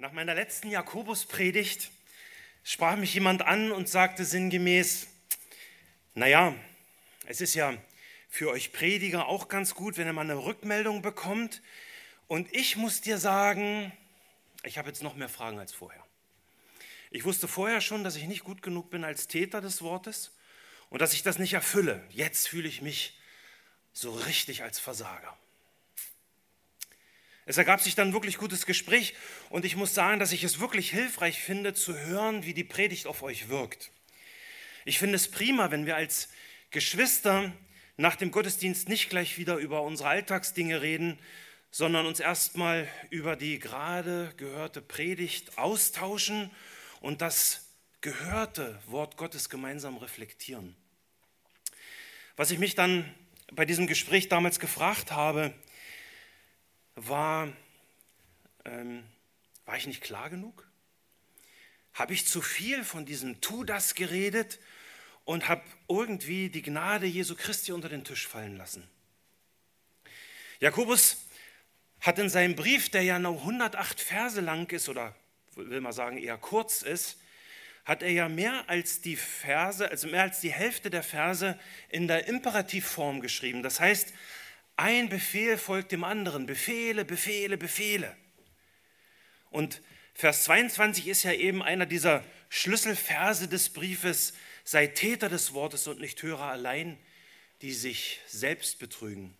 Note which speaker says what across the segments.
Speaker 1: Nach meiner letzten Jakobuspredigt sprach mich jemand an und sagte sinngemäß, naja, es ist ja für euch Prediger auch ganz gut, wenn ihr mal eine Rückmeldung bekommt. Und ich muss dir sagen, ich habe jetzt noch mehr Fragen als vorher. Ich wusste vorher schon, dass ich nicht gut genug bin als Täter des Wortes und dass ich das nicht erfülle. Jetzt fühle ich mich so richtig als Versager. Es ergab sich dann wirklich gutes Gespräch und ich muss sagen, dass ich es wirklich hilfreich finde, zu hören, wie die Predigt auf euch wirkt. Ich finde es prima, wenn wir als Geschwister nach dem Gottesdienst nicht gleich wieder über unsere Alltagsdinge reden, sondern uns erstmal über die gerade gehörte Predigt austauschen und das gehörte Wort Gottes gemeinsam reflektieren. Was ich mich dann bei diesem Gespräch damals gefragt habe, war, ähm, war ich nicht klar genug? Habe ich zu viel von diesem Tu das geredet und habe irgendwie die Gnade Jesu Christi unter den Tisch fallen lassen? Jakobus hat in seinem Brief, der ja nur 108 Verse lang ist oder will man sagen eher kurz ist, hat er ja mehr als die Verse, also mehr als die Hälfte der Verse in der Imperativform geschrieben. Das heißt, ein Befehl folgt dem anderen. Befehle, Befehle, Befehle. Und Vers 22 ist ja eben einer dieser Schlüsselverse des Briefes. Sei Täter des Wortes und nicht Hörer allein, die sich selbst betrügen.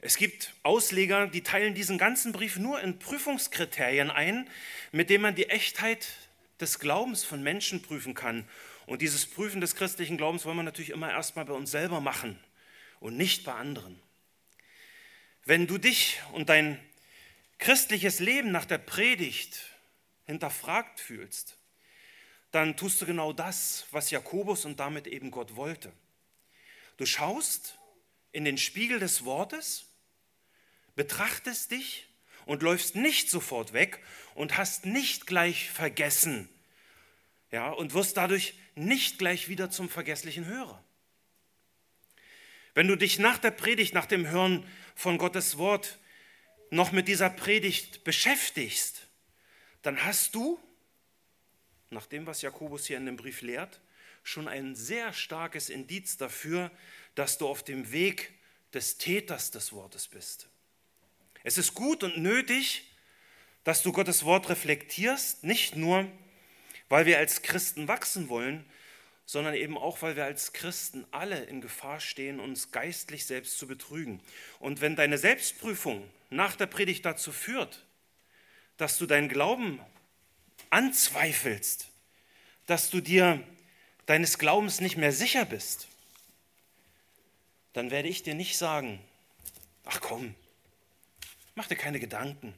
Speaker 1: Es gibt Ausleger, die teilen diesen ganzen Brief nur in Prüfungskriterien ein, mit denen man die Echtheit des Glaubens von Menschen prüfen kann. Und dieses Prüfen des christlichen Glaubens wollen wir natürlich immer erstmal bei uns selber machen und nicht bei anderen. Wenn du dich und dein christliches Leben nach der Predigt hinterfragt fühlst, dann tust du genau das, was Jakobus und damit eben Gott wollte. Du schaust in den Spiegel des Wortes, betrachtest dich und läufst nicht sofort weg und hast nicht gleich vergessen, ja, und wirst dadurch nicht gleich wieder zum vergesslichen Hörer. Wenn du dich nach der Predigt, nach dem Hören von Gottes Wort noch mit dieser Predigt beschäftigst, dann hast du, nach dem, was Jakobus hier in dem Brief lehrt, schon ein sehr starkes Indiz dafür, dass du auf dem Weg des Täters des Wortes bist. Es ist gut und nötig, dass du Gottes Wort reflektierst, nicht nur, weil wir als Christen wachsen wollen, sondern eben auch, weil wir als Christen alle in Gefahr stehen, uns geistlich selbst zu betrügen. Und wenn deine Selbstprüfung nach der Predigt dazu führt, dass du deinen Glauben anzweifelst, dass du dir deines Glaubens nicht mehr sicher bist, dann werde ich dir nicht sagen, ach komm, mach dir keine Gedanken.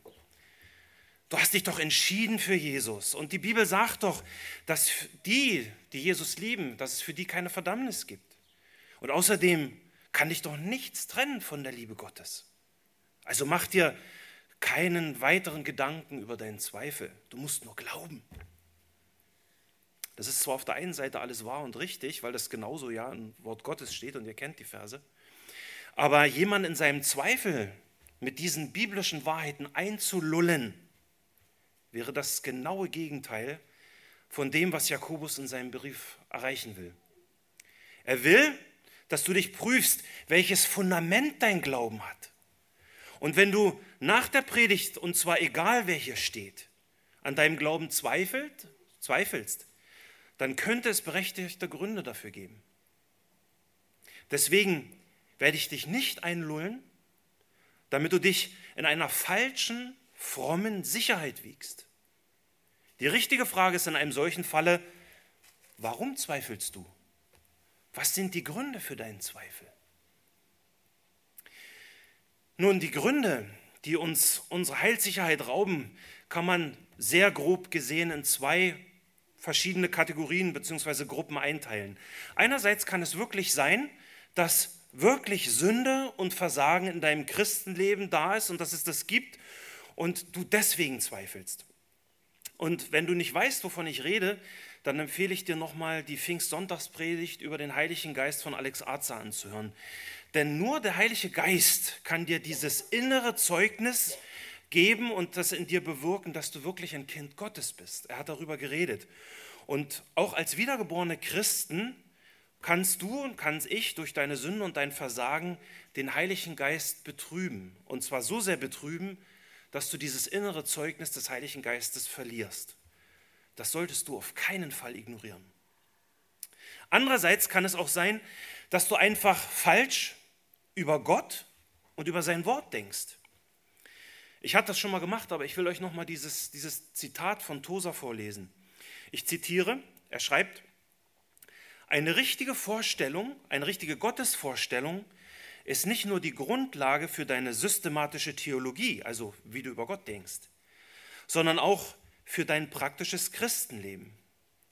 Speaker 1: Du hast dich doch entschieden für Jesus. Und die Bibel sagt doch, dass die, die Jesus lieben, dass es für die keine Verdammnis gibt. Und außerdem kann dich doch nichts trennen von der Liebe Gottes. Also mach dir keinen weiteren Gedanken über deinen Zweifel. Du musst nur glauben. Das ist zwar auf der einen Seite alles wahr und richtig, weil das genauso ja im Wort Gottes steht und ihr kennt die Verse. Aber jemand in seinem Zweifel mit diesen biblischen Wahrheiten einzulullen, wäre das genaue Gegenteil von dem, was Jakobus in seinem Brief erreichen will. Er will, dass du dich prüfst, welches Fundament dein Glauben hat. Und wenn du nach der Predigt, und zwar egal wer hier steht, an deinem Glauben zweifelt, zweifelst, dann könnte es berechtigte Gründe dafür geben. Deswegen werde ich dich nicht einlullen, damit du dich in einer falschen frommen Sicherheit wiegst. Die richtige Frage ist in einem solchen Falle, warum zweifelst du? Was sind die Gründe für deinen Zweifel? Nun, die Gründe, die uns unsere Heilssicherheit rauben, kann man sehr grob gesehen in zwei verschiedene Kategorien bzw. Gruppen einteilen. Einerseits kann es wirklich sein, dass wirklich Sünde und Versagen in deinem Christenleben da ist und dass es das gibt und du deswegen zweifelst. Und wenn du nicht weißt, wovon ich rede, dann empfehle ich dir nochmal die Pfingstsonntagspredigt über den Heiligen Geist von Alex Arza anzuhören. Denn nur der Heilige Geist kann dir dieses innere Zeugnis geben und das in dir bewirken, dass du wirklich ein Kind Gottes bist. Er hat darüber geredet. Und auch als wiedergeborene Christen kannst du und kann ich durch deine Sünden und dein Versagen den Heiligen Geist betrüben. Und zwar so sehr betrüben, dass du dieses innere Zeugnis des Heiligen Geistes verlierst. Das solltest du auf keinen Fall ignorieren. Andererseits kann es auch sein, dass du einfach falsch über Gott und über sein Wort denkst. Ich hatte das schon mal gemacht, aber ich will euch nochmal dieses, dieses Zitat von Tosa vorlesen. Ich zitiere, er schreibt, eine richtige Vorstellung, eine richtige Gottesvorstellung ist nicht nur die Grundlage für deine systematische Theologie, also wie du über Gott denkst, sondern auch für dein praktisches Christenleben.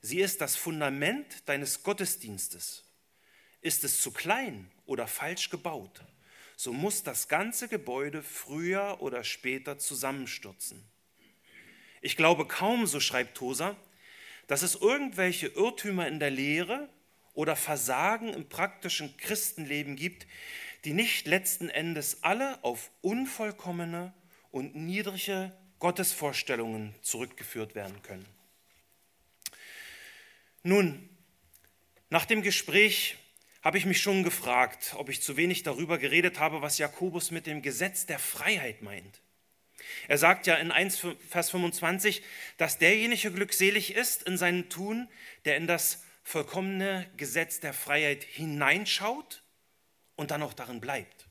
Speaker 1: Sie ist das Fundament deines Gottesdienstes. Ist es zu klein oder falsch gebaut, so muss das ganze Gebäude früher oder später zusammenstürzen. Ich glaube kaum, so schreibt Tosa, dass es irgendwelche Irrtümer in der Lehre oder Versagen im praktischen Christenleben gibt, die nicht letzten Endes alle auf unvollkommene und niedrige Gottesvorstellungen zurückgeführt werden können. Nun, nach dem Gespräch habe ich mich schon gefragt, ob ich zu wenig darüber geredet habe, was Jakobus mit dem Gesetz der Freiheit meint. Er sagt ja in 1 Vers 25, dass derjenige glückselig ist in seinem Tun, der in das vollkommene Gesetz der Freiheit hineinschaut und dann auch darin bleibt.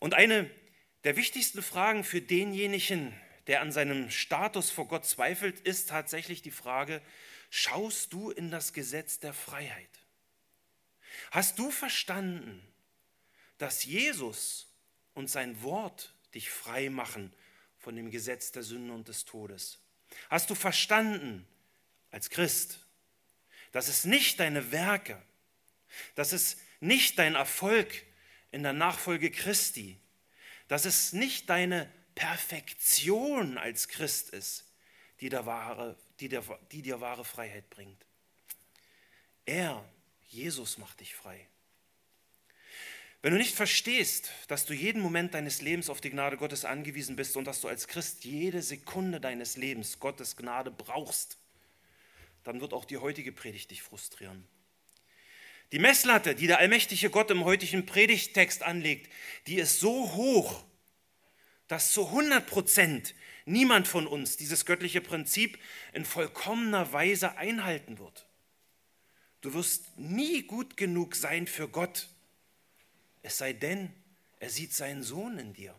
Speaker 1: Und eine der wichtigsten Fragen für denjenigen, der an seinem Status vor Gott zweifelt, ist tatsächlich die Frage, schaust du in das Gesetz der Freiheit? Hast du verstanden, dass Jesus und sein Wort dich frei machen von dem Gesetz der Sünde und des Todes? Hast du verstanden als Christ, das ist nicht deine Werke. Das ist nicht dein Erfolg in der Nachfolge Christi. Das ist nicht deine Perfektion als Christ ist, die, der wahre, die, der, die dir wahre Freiheit bringt. Er, Jesus, macht dich frei. Wenn du nicht verstehst, dass du jeden Moment deines Lebens auf die Gnade Gottes angewiesen bist und dass du als Christ jede Sekunde deines Lebens Gottes Gnade brauchst, dann wird auch die heutige Predigt dich frustrieren. Die Messlatte, die der allmächtige Gott im heutigen Predigttext anlegt, die ist so hoch, dass zu 100 Prozent niemand von uns dieses göttliche Prinzip in vollkommener Weise einhalten wird. Du wirst nie gut genug sein für Gott, es sei denn, er sieht seinen Sohn in dir.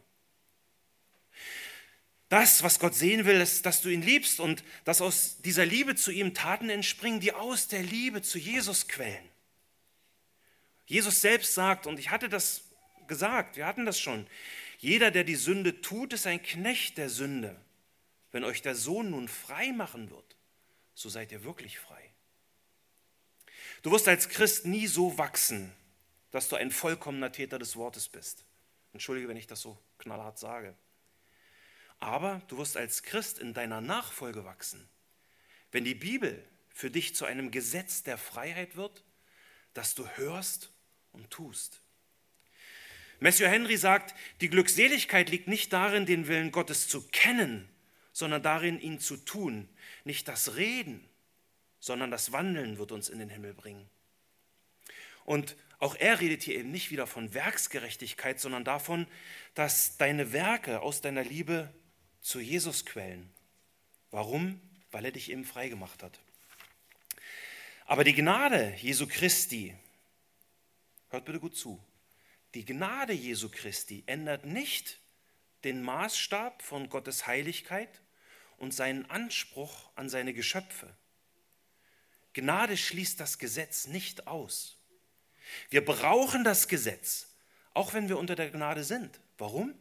Speaker 1: Das, was Gott sehen will, ist, dass du ihn liebst und dass aus dieser Liebe zu ihm Taten entspringen, die aus der Liebe zu Jesus quellen. Jesus selbst sagt, und ich hatte das gesagt, wir hatten das schon, jeder, der die Sünde tut, ist ein Knecht der Sünde. Wenn euch der Sohn nun frei machen wird, so seid ihr wirklich frei. Du wirst als Christ nie so wachsen, dass du ein vollkommener Täter des Wortes bist. Entschuldige, wenn ich das so knallhart sage. Aber du wirst als Christ in deiner Nachfolge wachsen. Wenn die Bibel für dich zu einem Gesetz der Freiheit wird, das du hörst und tust. Matthew Henry sagt, die Glückseligkeit liegt nicht darin, den Willen Gottes zu kennen, sondern darin, ihn zu tun. Nicht das Reden, sondern das Wandeln wird uns in den Himmel bringen. Und auch er redet hier eben nicht wieder von Werksgerechtigkeit, sondern davon, dass deine Werke aus deiner Liebe zu Jesus quellen. Warum? Weil er dich eben frei gemacht hat. Aber die Gnade Jesu Christi, hört bitte gut zu, die Gnade Jesu Christi ändert nicht den Maßstab von Gottes Heiligkeit und seinen Anspruch an seine Geschöpfe. Gnade schließt das Gesetz nicht aus. Wir brauchen das Gesetz, auch wenn wir unter der Gnade sind. Warum?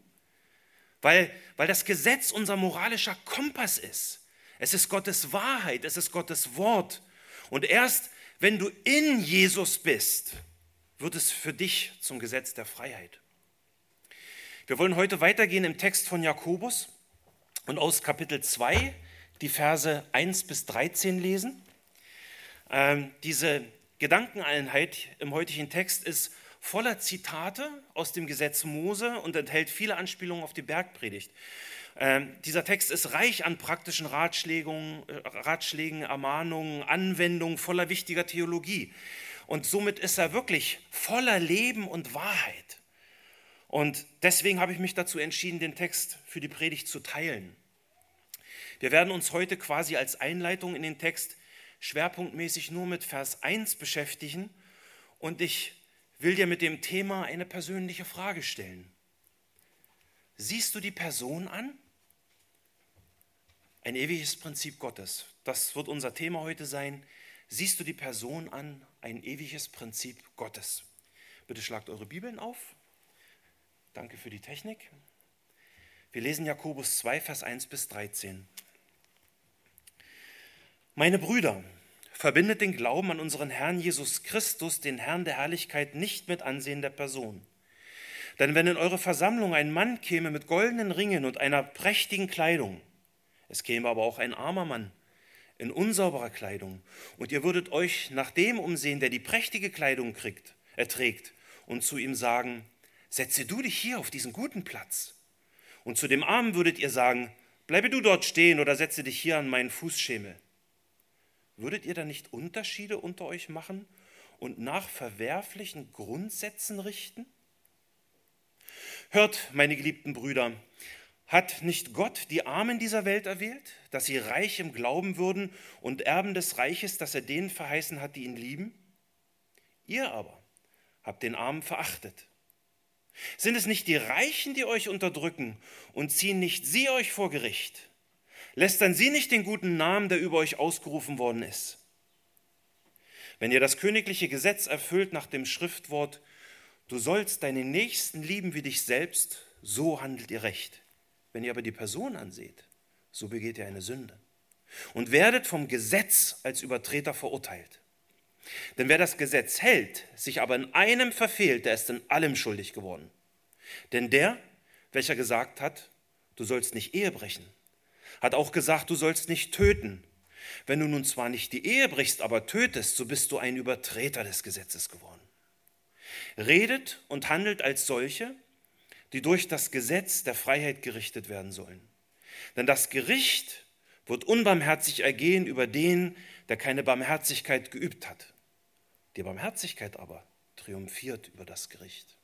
Speaker 1: weil, weil das Gesetz unser moralischer Kompass ist. Es ist Gottes Wahrheit, es ist Gottes Wort. Und erst wenn du in Jesus bist, wird es für dich zum Gesetz der Freiheit. Wir wollen heute weitergehen im Text von Jakobus und aus Kapitel 2 die Verse 1 bis 13 lesen. Ähm, diese Gedankeneinheit im heutigen Text ist voller Zitate aus dem Gesetz Mose und enthält viele Anspielungen auf die Bergpredigt. Ähm, dieser Text ist reich an praktischen Ratschlägen, äh, Ratschlägen, Ermahnungen, Anwendungen, voller wichtiger Theologie. Und somit ist er wirklich voller Leben und Wahrheit. Und deswegen habe ich mich dazu entschieden, den Text für die Predigt zu teilen. Wir werden uns heute quasi als Einleitung in den Text schwerpunktmäßig nur mit Vers 1 beschäftigen und ich will dir mit dem Thema eine persönliche Frage stellen. Siehst du die Person an? Ein ewiges Prinzip Gottes. Das wird unser Thema heute sein. Siehst du die Person an? Ein ewiges Prinzip Gottes. Bitte schlagt eure Bibeln auf. Danke für die Technik. Wir lesen Jakobus 2, Vers 1 bis 13. Meine Brüder, verbindet den Glauben an unseren Herrn Jesus Christus, den Herrn der Herrlichkeit, nicht mit Ansehen der Person. Denn wenn in eure Versammlung ein Mann käme mit goldenen Ringen und einer prächtigen Kleidung, es käme aber auch ein armer Mann in unsauberer Kleidung, und ihr würdet euch nach dem umsehen, der die prächtige Kleidung kriegt, erträgt, und zu ihm sagen, setze du dich hier auf diesen guten Platz. Und zu dem Armen würdet ihr sagen, bleibe du dort stehen oder setze dich hier an meinen Fußschemel. Würdet ihr dann nicht Unterschiede unter euch machen und nach verwerflichen Grundsätzen richten? Hört, meine geliebten Brüder, hat nicht Gott die Armen dieser Welt erwählt, dass sie reich im Glauben würden und Erben des Reiches, das er denen verheißen hat, die ihn lieben? Ihr aber habt den Armen verachtet. Sind es nicht die Reichen, die euch unterdrücken und ziehen nicht sie euch vor Gericht? lästern Sie nicht den guten Namen, der über euch ausgerufen worden ist. Wenn ihr das königliche Gesetz erfüllt nach dem Schriftwort, du sollst deinen Nächsten lieben wie dich selbst, so handelt ihr recht. Wenn ihr aber die Person anseht, so begeht ihr eine Sünde und werdet vom Gesetz als Übertreter verurteilt. Denn wer das Gesetz hält, sich aber in einem verfehlt, der ist in allem schuldig geworden. Denn der, welcher gesagt hat, du sollst nicht Ehe brechen, hat auch gesagt, du sollst nicht töten. Wenn du nun zwar nicht die Ehe brichst, aber tötest, so bist du ein Übertreter des Gesetzes geworden. Redet und handelt als solche, die durch das Gesetz der Freiheit gerichtet werden sollen. Denn das Gericht wird unbarmherzig ergehen über den, der keine Barmherzigkeit geübt hat. Die Barmherzigkeit aber triumphiert über das Gericht.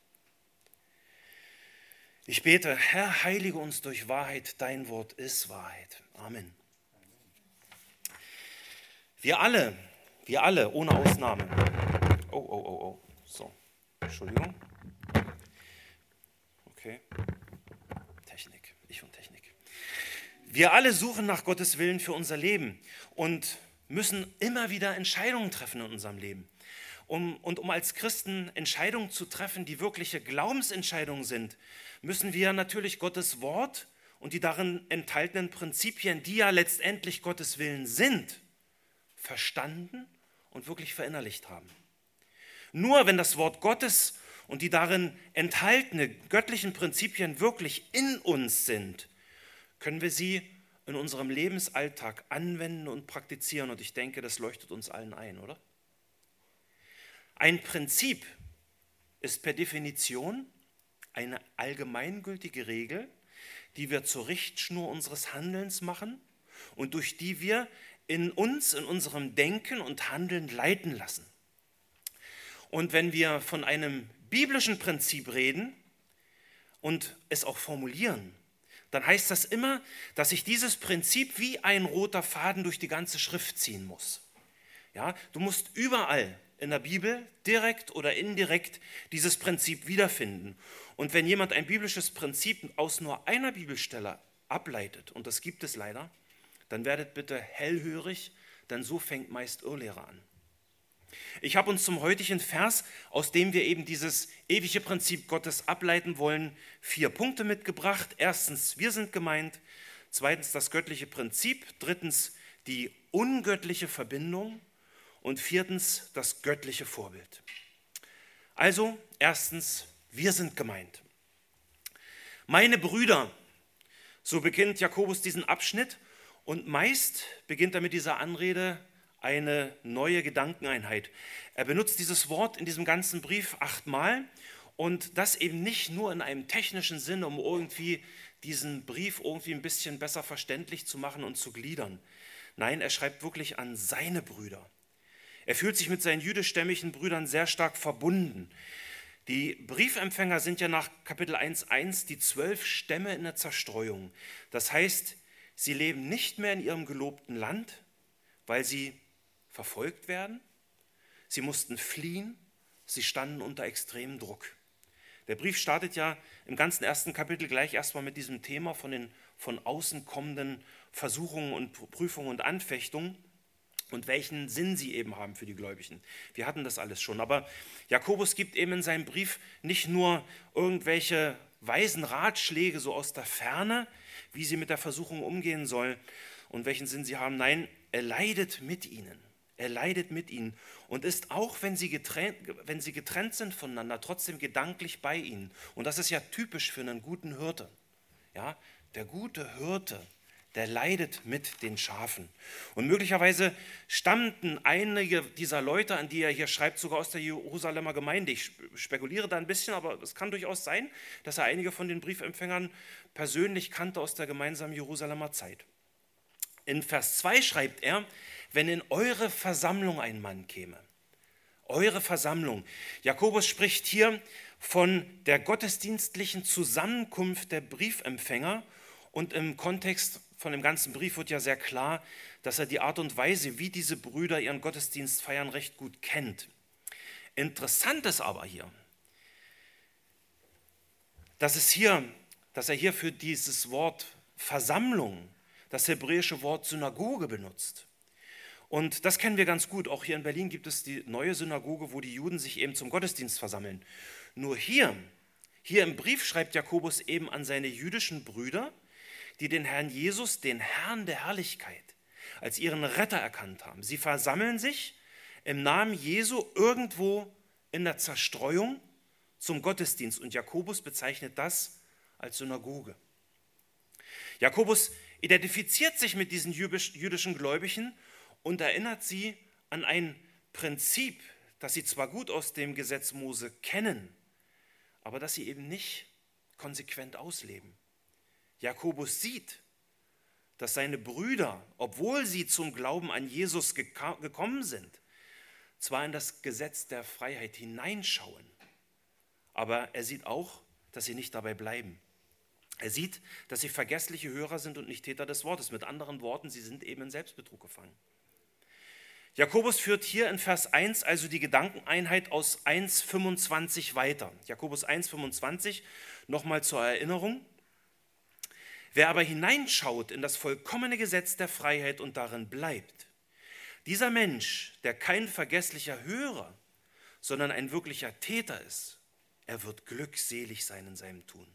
Speaker 1: Ich bete, Herr, heilige uns durch Wahrheit, dein Wort ist Wahrheit. Amen. Wir alle, wir alle, ohne Ausnahme. Oh, oh, oh, oh. So, Entschuldigung. Okay. Technik, ich und Technik. Wir alle suchen nach Gottes Willen für unser Leben und müssen immer wieder Entscheidungen treffen in unserem Leben. Um, und um als Christen Entscheidungen zu treffen, die wirkliche Glaubensentscheidungen sind, müssen wir natürlich Gottes Wort und die darin enthaltenen Prinzipien, die ja letztendlich Gottes Willen sind, verstanden und wirklich verinnerlicht haben. Nur wenn das Wort Gottes und die darin enthaltenen göttlichen Prinzipien wirklich in uns sind, können wir sie in unserem Lebensalltag anwenden und praktizieren. Und ich denke, das leuchtet uns allen ein, oder? Ein Prinzip ist per Definition eine allgemeingültige Regel, die wir zur Richtschnur unseres Handelns machen und durch die wir in uns, in unserem Denken und Handeln leiten lassen. Und wenn wir von einem biblischen Prinzip reden und es auch formulieren, dann heißt das immer, dass sich dieses Prinzip wie ein roter Faden durch die ganze Schrift ziehen muss. Ja, du musst überall in der Bibel direkt oder indirekt dieses Prinzip wiederfinden. Und wenn jemand ein biblisches Prinzip aus nur einer Bibelstelle ableitet, und das gibt es leider, dann werdet bitte hellhörig, denn so fängt meist Irrlehre an. Ich habe uns zum heutigen Vers, aus dem wir eben dieses ewige Prinzip Gottes ableiten wollen, vier Punkte mitgebracht. Erstens, wir sind gemeint. Zweitens, das göttliche Prinzip. Drittens, die ungöttliche Verbindung. Und viertens, das göttliche Vorbild. Also, erstens, wir sind gemeint. Meine Brüder, so beginnt Jakobus diesen Abschnitt und meist beginnt er mit dieser Anrede eine neue Gedankeneinheit. Er benutzt dieses Wort in diesem ganzen Brief achtmal und das eben nicht nur in einem technischen Sinne, um irgendwie diesen Brief irgendwie ein bisschen besser verständlich zu machen und zu gliedern. Nein, er schreibt wirklich an seine Brüder. Er fühlt sich mit seinen jüdischstämmigen Brüdern sehr stark verbunden. Die Briefempfänger sind ja nach Kapitel 1.1 die zwölf Stämme in der Zerstreuung. Das heißt, sie leben nicht mehr in ihrem gelobten Land, weil sie verfolgt werden. Sie mussten fliehen. Sie standen unter extremem Druck. Der Brief startet ja im ganzen ersten Kapitel gleich erstmal mit diesem Thema von den von außen kommenden Versuchungen und Prüfungen und Anfechtungen und welchen Sinn sie eben haben für die Gläubigen. Wir hatten das alles schon. Aber Jakobus gibt eben in seinem Brief nicht nur irgendwelche weisen Ratschläge so aus der Ferne, wie sie mit der Versuchung umgehen soll und welchen Sinn sie haben. Nein, er leidet mit ihnen. Er leidet mit ihnen und ist auch, wenn sie, getrennt, wenn sie getrennt sind voneinander, trotzdem gedanklich bei ihnen. Und das ist ja typisch für einen guten Hirte. Ja, der gute Hirte, der leidet mit den Schafen. Und möglicherweise stammten einige dieser Leute, an die er hier schreibt, sogar aus der Jerusalemer Gemeinde. Ich spekuliere da ein bisschen, aber es kann durchaus sein, dass er einige von den Briefempfängern persönlich kannte aus der gemeinsamen Jerusalemer Zeit. In Vers 2 schreibt er, wenn in eure Versammlung ein Mann käme. Eure Versammlung. Jakobus spricht hier von der gottesdienstlichen Zusammenkunft der Briefempfänger und im Kontext von dem ganzen Brief wird ja sehr klar, dass er die Art und Weise, wie diese Brüder ihren Gottesdienst feiern, recht gut kennt. Interessant ist aber hier, dass, es hier, dass er hier für dieses Wort Versammlung das hebräische Wort Synagoge benutzt. Und das kennen wir ganz gut. Auch hier in Berlin gibt es die neue Synagoge, wo die Juden sich eben zum Gottesdienst versammeln. Nur hier, hier im Brief schreibt Jakobus eben an seine jüdischen Brüder, die den Herrn Jesus, den Herrn der Herrlichkeit, als ihren Retter erkannt haben. Sie versammeln sich im Namen Jesu irgendwo in der Zerstreuung zum Gottesdienst und Jakobus bezeichnet das als Synagoge. Jakobus identifiziert sich mit diesen jüdischen Gläubigen und erinnert sie an ein Prinzip, das sie zwar gut aus dem Gesetz Mose kennen, aber das sie eben nicht konsequent ausleben. Jakobus sieht, dass seine Brüder, obwohl sie zum Glauben an Jesus gekommen sind, zwar in das Gesetz der Freiheit hineinschauen, aber er sieht auch, dass sie nicht dabei bleiben. Er sieht, dass sie vergessliche Hörer sind und nicht Täter des Wortes. Mit anderen Worten, sie sind eben in Selbstbetrug gefangen. Jakobus führt hier in Vers 1 also die Gedankeneinheit aus 1.25 weiter. Jakobus 1.25 nochmal zur Erinnerung. Wer aber hineinschaut in das vollkommene Gesetz der Freiheit und darin bleibt, dieser Mensch, der kein vergesslicher Hörer, sondern ein wirklicher Täter ist, er wird glückselig sein in seinem Tun.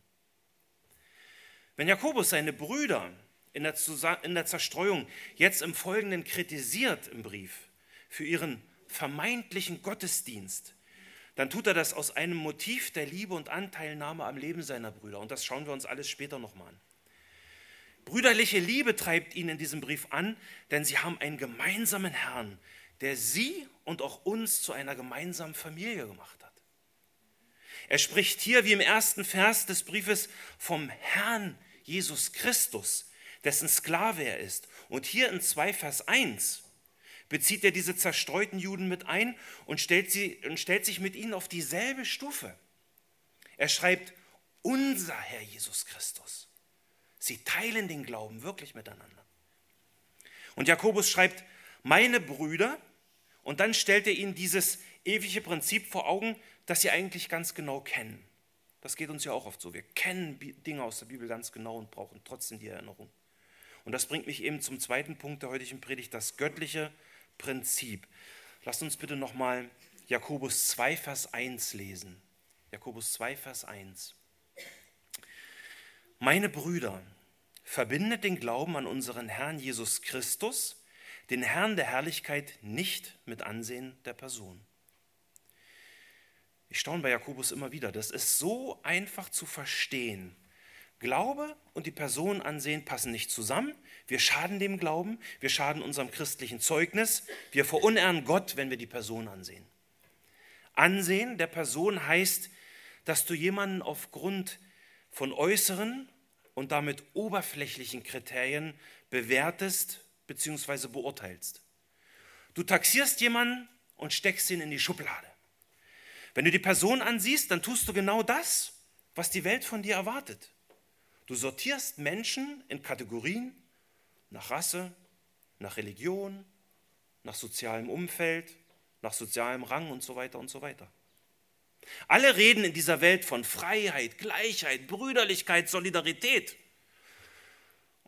Speaker 1: Wenn Jakobus seine Brüder in der, in der Zerstreuung jetzt im Folgenden kritisiert im Brief, für ihren vermeintlichen Gottesdienst, dann tut er das aus einem Motiv der Liebe und Anteilnahme am Leben seiner Brüder. Und das schauen wir uns alles später nochmal an. Brüderliche Liebe treibt ihn in diesem Brief an, denn sie haben einen gemeinsamen Herrn, der sie und auch uns zu einer gemeinsamen Familie gemacht hat. Er spricht hier, wie im ersten Vers des Briefes, vom Herrn Jesus Christus, dessen Sklave er ist. Und hier in 2 Vers 1 bezieht er diese zerstreuten Juden mit ein und stellt, sie, und stellt sich mit ihnen auf dieselbe Stufe. Er schreibt, unser Herr Jesus Christus. Sie teilen den Glauben wirklich miteinander. Und Jakobus schreibt, meine Brüder, und dann stellt er ihnen dieses ewige Prinzip vor Augen, das sie eigentlich ganz genau kennen. Das geht uns ja auch oft so. Wir kennen Dinge aus der Bibel ganz genau und brauchen trotzdem die Erinnerung. Und das bringt mich eben zum zweiten Punkt der heutigen Predigt, das göttliche Prinzip. Lasst uns bitte nochmal Jakobus 2, Vers 1 lesen. Jakobus 2, Vers 1. Meine Brüder, verbindet den Glauben an unseren Herrn Jesus Christus, den Herrn der Herrlichkeit, nicht mit Ansehen der Person. Ich staune bei Jakobus immer wieder, das ist so einfach zu verstehen, Glaube und die Person ansehen passen nicht zusammen. Wir schaden dem Glauben, wir schaden unserem christlichen Zeugnis, wir verunehren Gott, wenn wir die Person ansehen. Ansehen der Person heißt, dass du jemanden aufgrund von äußeren und damit oberflächlichen Kriterien bewertest bzw. beurteilst. Du taxierst jemanden und steckst ihn in die Schublade. Wenn du die Person ansiehst, dann tust du genau das, was die Welt von dir erwartet. Du sortierst Menschen in Kategorien nach Rasse, nach Religion, nach sozialem Umfeld, nach sozialem Rang und so weiter und so weiter. Alle reden in dieser Welt von Freiheit, Gleichheit, Brüderlichkeit, Solidarität.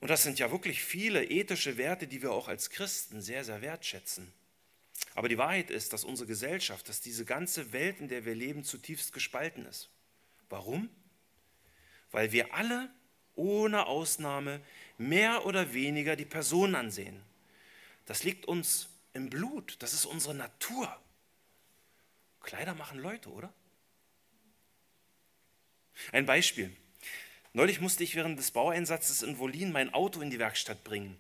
Speaker 1: Und das sind ja wirklich viele ethische Werte, die wir auch als Christen sehr, sehr wertschätzen. Aber die Wahrheit ist, dass unsere Gesellschaft, dass diese ganze Welt, in der wir leben, zutiefst gespalten ist. Warum? Weil wir alle ohne Ausnahme mehr oder weniger die Person ansehen. Das liegt uns im Blut, das ist unsere Natur. Kleider machen Leute, oder? Ein Beispiel. Neulich musste ich während des Baueinsatzes in Wolin mein Auto in die Werkstatt bringen.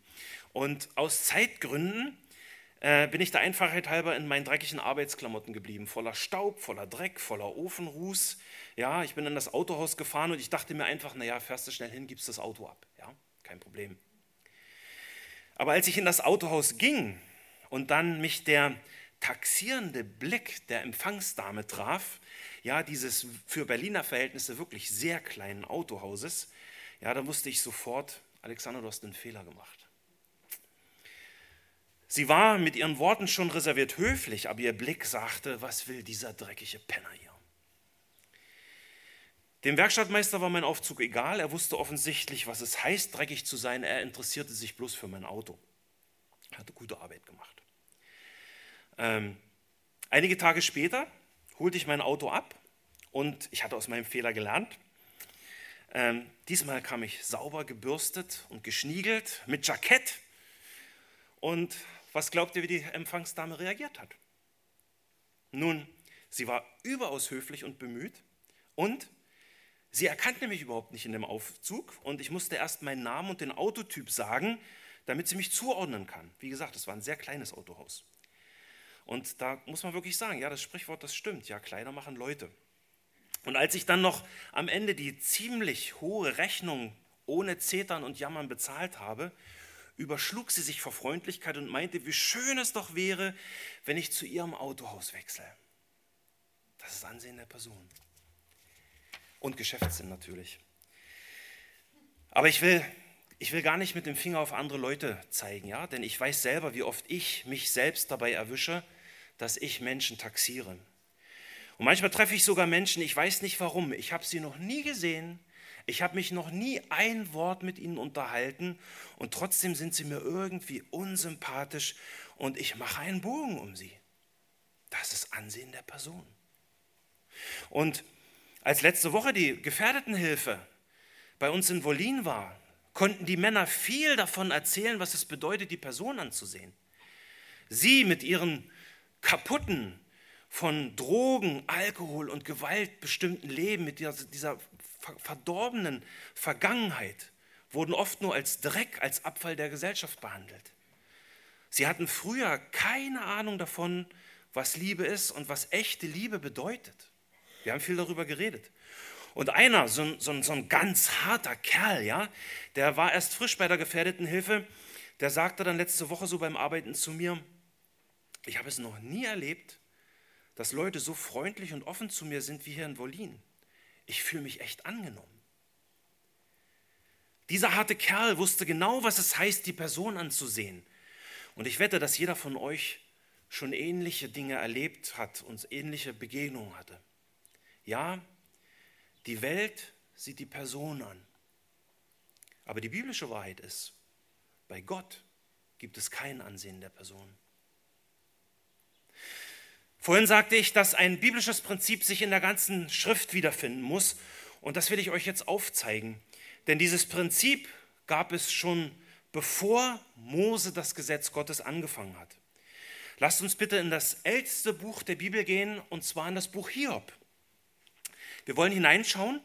Speaker 1: Und aus Zeitgründen äh, bin ich der Einfachheit halber in meinen dreckigen Arbeitsklamotten geblieben, voller Staub, voller Dreck, voller Ofenruß. Ja, ich bin in das Autohaus gefahren und ich dachte mir einfach, naja, fährst du schnell hin, gibst das Auto ab. Ja, kein Problem. Aber als ich in das Autohaus ging und dann mich der taxierende Blick der Empfangsdame traf, ja, dieses für Berliner Verhältnisse wirklich sehr kleinen Autohauses, ja, da wusste ich sofort, Alexander, du hast einen Fehler gemacht. Sie war mit ihren Worten schon reserviert höflich, aber ihr Blick sagte, was will dieser dreckige Penner hier? Dem Werkstattmeister war mein Aufzug egal, er wusste offensichtlich, was es heißt, dreckig zu sein, er interessierte sich bloß für mein Auto. Er hatte gute Arbeit gemacht. Ähm, einige Tage später holte ich mein Auto ab und ich hatte aus meinem Fehler gelernt. Ähm, diesmal kam ich sauber gebürstet und geschniegelt mit Jackett und was glaubt ihr, wie die Empfangsdame reagiert hat? Nun, sie war überaus höflich und bemüht und sie erkannte mich überhaupt nicht in dem Aufzug und ich musste erst meinen Namen und den Autotyp sagen, damit sie mich zuordnen kann. Wie gesagt, es war ein sehr kleines Autohaus. Und da muss man wirklich sagen, ja, das Sprichwort, das stimmt. Ja, Kleider machen Leute. Und als ich dann noch am Ende die ziemlich hohe Rechnung ohne Zetern und Jammern bezahlt habe, überschlug sie sich vor Freundlichkeit und meinte, wie schön es doch wäre, wenn ich zu ihrem Autohaus wechsle. Das ist Ansehen der Person. Und Geschäftssinn natürlich. Aber ich will, ich will gar nicht mit dem Finger auf andere Leute zeigen, ja? denn ich weiß selber, wie oft ich mich selbst dabei erwische, dass ich Menschen taxiere. Und manchmal treffe ich sogar Menschen, ich weiß nicht warum, ich habe sie noch nie gesehen, ich habe mich noch nie ein Wort mit ihnen unterhalten und trotzdem sind sie mir irgendwie unsympathisch und ich mache einen Bogen um sie. Das ist Ansehen der Person. Und als letzte Woche die Gefährdetenhilfe bei uns in Wolin war, konnten die Männer viel davon erzählen, was es bedeutet, die Person anzusehen. Sie mit ihren kaputten, von Drogen, Alkohol und Gewalt bestimmten Leben, mit dieser, dieser verdorbenen Vergangenheit wurden oft nur als Dreck, als Abfall der Gesellschaft behandelt. Sie hatten früher keine Ahnung davon, was Liebe ist und was echte Liebe bedeutet. Wir haben viel darüber geredet. Und einer, so ein, so so ein ganz harter Kerl, ja, der war erst frisch bei der gefährdeten Hilfe, der sagte dann letzte Woche so beim Arbeiten zu mir, ich habe es noch nie erlebt, dass Leute so freundlich und offen zu mir sind wie hier in Wolin ich fühle mich echt angenommen. Dieser harte Kerl wusste genau, was es heißt, die Person anzusehen. Und ich wette, dass jeder von euch schon ähnliche Dinge erlebt hat und ähnliche Begegnungen hatte. Ja, die Welt sieht die Person an. Aber die biblische Wahrheit ist, bei Gott gibt es kein Ansehen der Person. Vorhin sagte ich, dass ein biblisches Prinzip sich in der ganzen Schrift wiederfinden muss. Und das will ich euch jetzt aufzeigen. Denn dieses Prinzip gab es schon bevor Mose das Gesetz Gottes angefangen hat. Lasst uns bitte in das älteste Buch der Bibel gehen, und zwar in das Buch Hiob. Wir wollen hineinschauen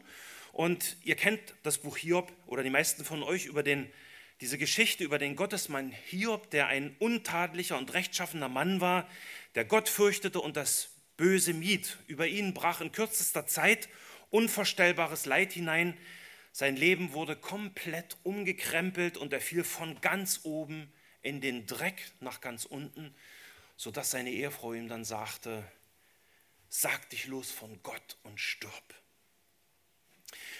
Speaker 1: Und ihr kennt das Buch Hiob oder die meisten von euch über den, diese Geschichte über den Gottesmann Hiob, der ein untadlicher und rechtschaffener Mann war, der Gott fürchtete und das Böse mied. Über ihn brach in kürzester Zeit unvorstellbares Leid hinein. Sein Leben wurde komplett umgekrempelt und er fiel von ganz oben in den Dreck nach ganz unten, sodass seine Ehefrau ihm dann sagte, sag dich los von Gott und stirb.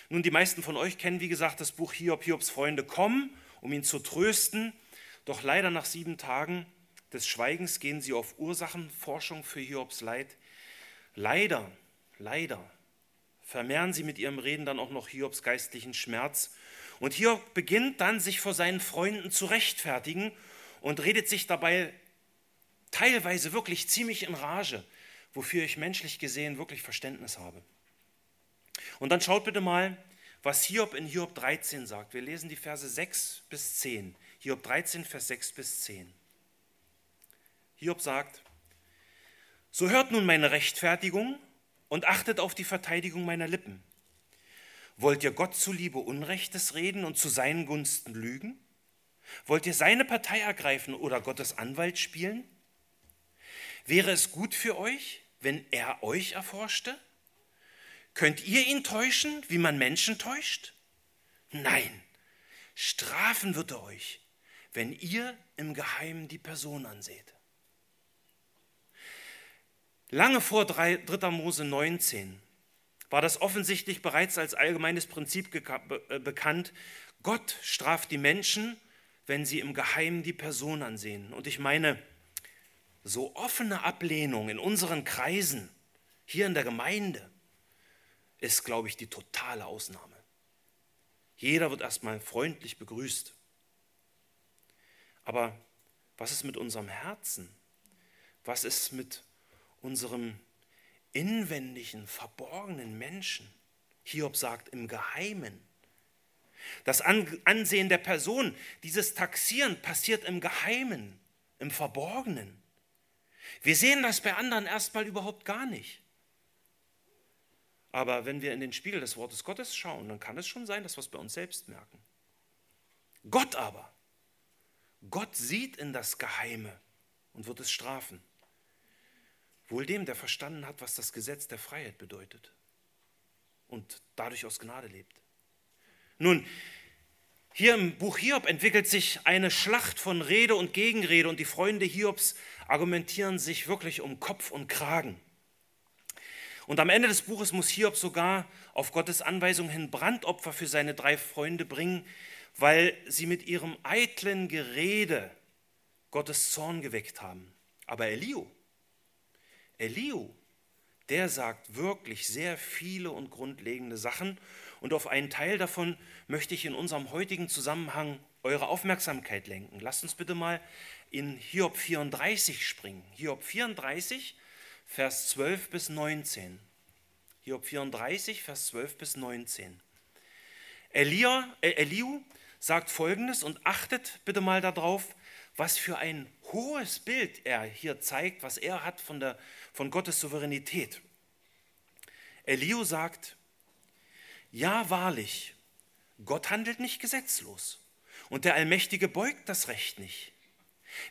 Speaker 1: Nun, die meisten von euch kennen, wie gesagt, das Buch Hiob, Hiobs Freunde kommen, um ihn zu trösten. Doch leider nach sieben Tagen des Schweigens gehen sie auf Ursachenforschung für Hiobs Leid. Leider, leider vermehren sie mit ihrem Reden dann auch noch Hiobs geistlichen Schmerz. Und Hiob beginnt dann, sich vor seinen Freunden zu rechtfertigen und redet sich dabei teilweise wirklich ziemlich in Rage, wofür ich menschlich gesehen wirklich Verständnis habe. Und dann schaut bitte mal, was Hiob in Hiob 13 sagt. Wir lesen die Verse 6 bis 10. Hiob 13, Vers 6 bis 10. Hiob sagt, so hört nun meine Rechtfertigung und achtet auf die Verteidigung meiner Lippen. Wollt ihr Gott zuliebe Unrechtes reden und zu seinen Gunsten lügen? Wollt ihr seine Partei ergreifen oder Gottes Anwalt spielen? Wäre es gut für euch, wenn er euch erforschte? Könnt ihr ihn täuschen, wie man Menschen täuscht? Nein, strafen wird er euch, wenn ihr im Geheimen die Person anseht. Lange vor 3. Mose 19 war das offensichtlich bereits als allgemeines Prinzip äh, bekannt. Gott straft die Menschen, wenn sie im Geheimen die Person ansehen. Und ich meine, so offene Ablehnung in unseren Kreisen, hier in der Gemeinde, ist, glaube ich, die totale Ausnahme. Jeder wird erstmal freundlich begrüßt. Aber was ist mit unserem Herzen? Was ist mit unserem inwendigen, verborgenen Menschen? Hiob sagt im Geheimen. Das Ansehen der Person, dieses Taxieren passiert im Geheimen, im Verborgenen. Wir sehen das bei anderen erstmal überhaupt gar nicht. Aber wenn wir in den Spiegel des Wortes Gottes schauen, dann kann es schon sein, dass wir es bei uns selbst merken. Gott aber, Gott sieht in das Geheime und wird es strafen. Wohl dem, der verstanden hat, was das Gesetz der Freiheit bedeutet und dadurch aus Gnade lebt. Nun, hier im Buch Hiob entwickelt sich eine Schlacht von Rede und Gegenrede und die Freunde Hiobs argumentieren sich wirklich um Kopf und Kragen. Und am Ende des Buches muss Hiob sogar auf Gottes Anweisung hin Brandopfer für seine drei Freunde bringen, weil sie mit ihrem eitlen Gerede Gottes Zorn geweckt haben. Aber Eliu, Eliu, der sagt wirklich sehr viele und grundlegende Sachen. Und auf einen Teil davon möchte ich in unserem heutigen Zusammenhang eure Aufmerksamkeit lenken. Lasst uns bitte mal in Hiob 34 springen. Hiob 34, Vers 12 bis 19. Hiob 34, Vers 12 bis 19. Elia, äh, Eliu sagt folgendes und achtet bitte mal darauf, was für ein hohes Bild er hier zeigt, was er hat von, der, von Gottes Souveränität. Eliu sagt, ja wahrlich, Gott handelt nicht gesetzlos und der Allmächtige beugt das Recht nicht.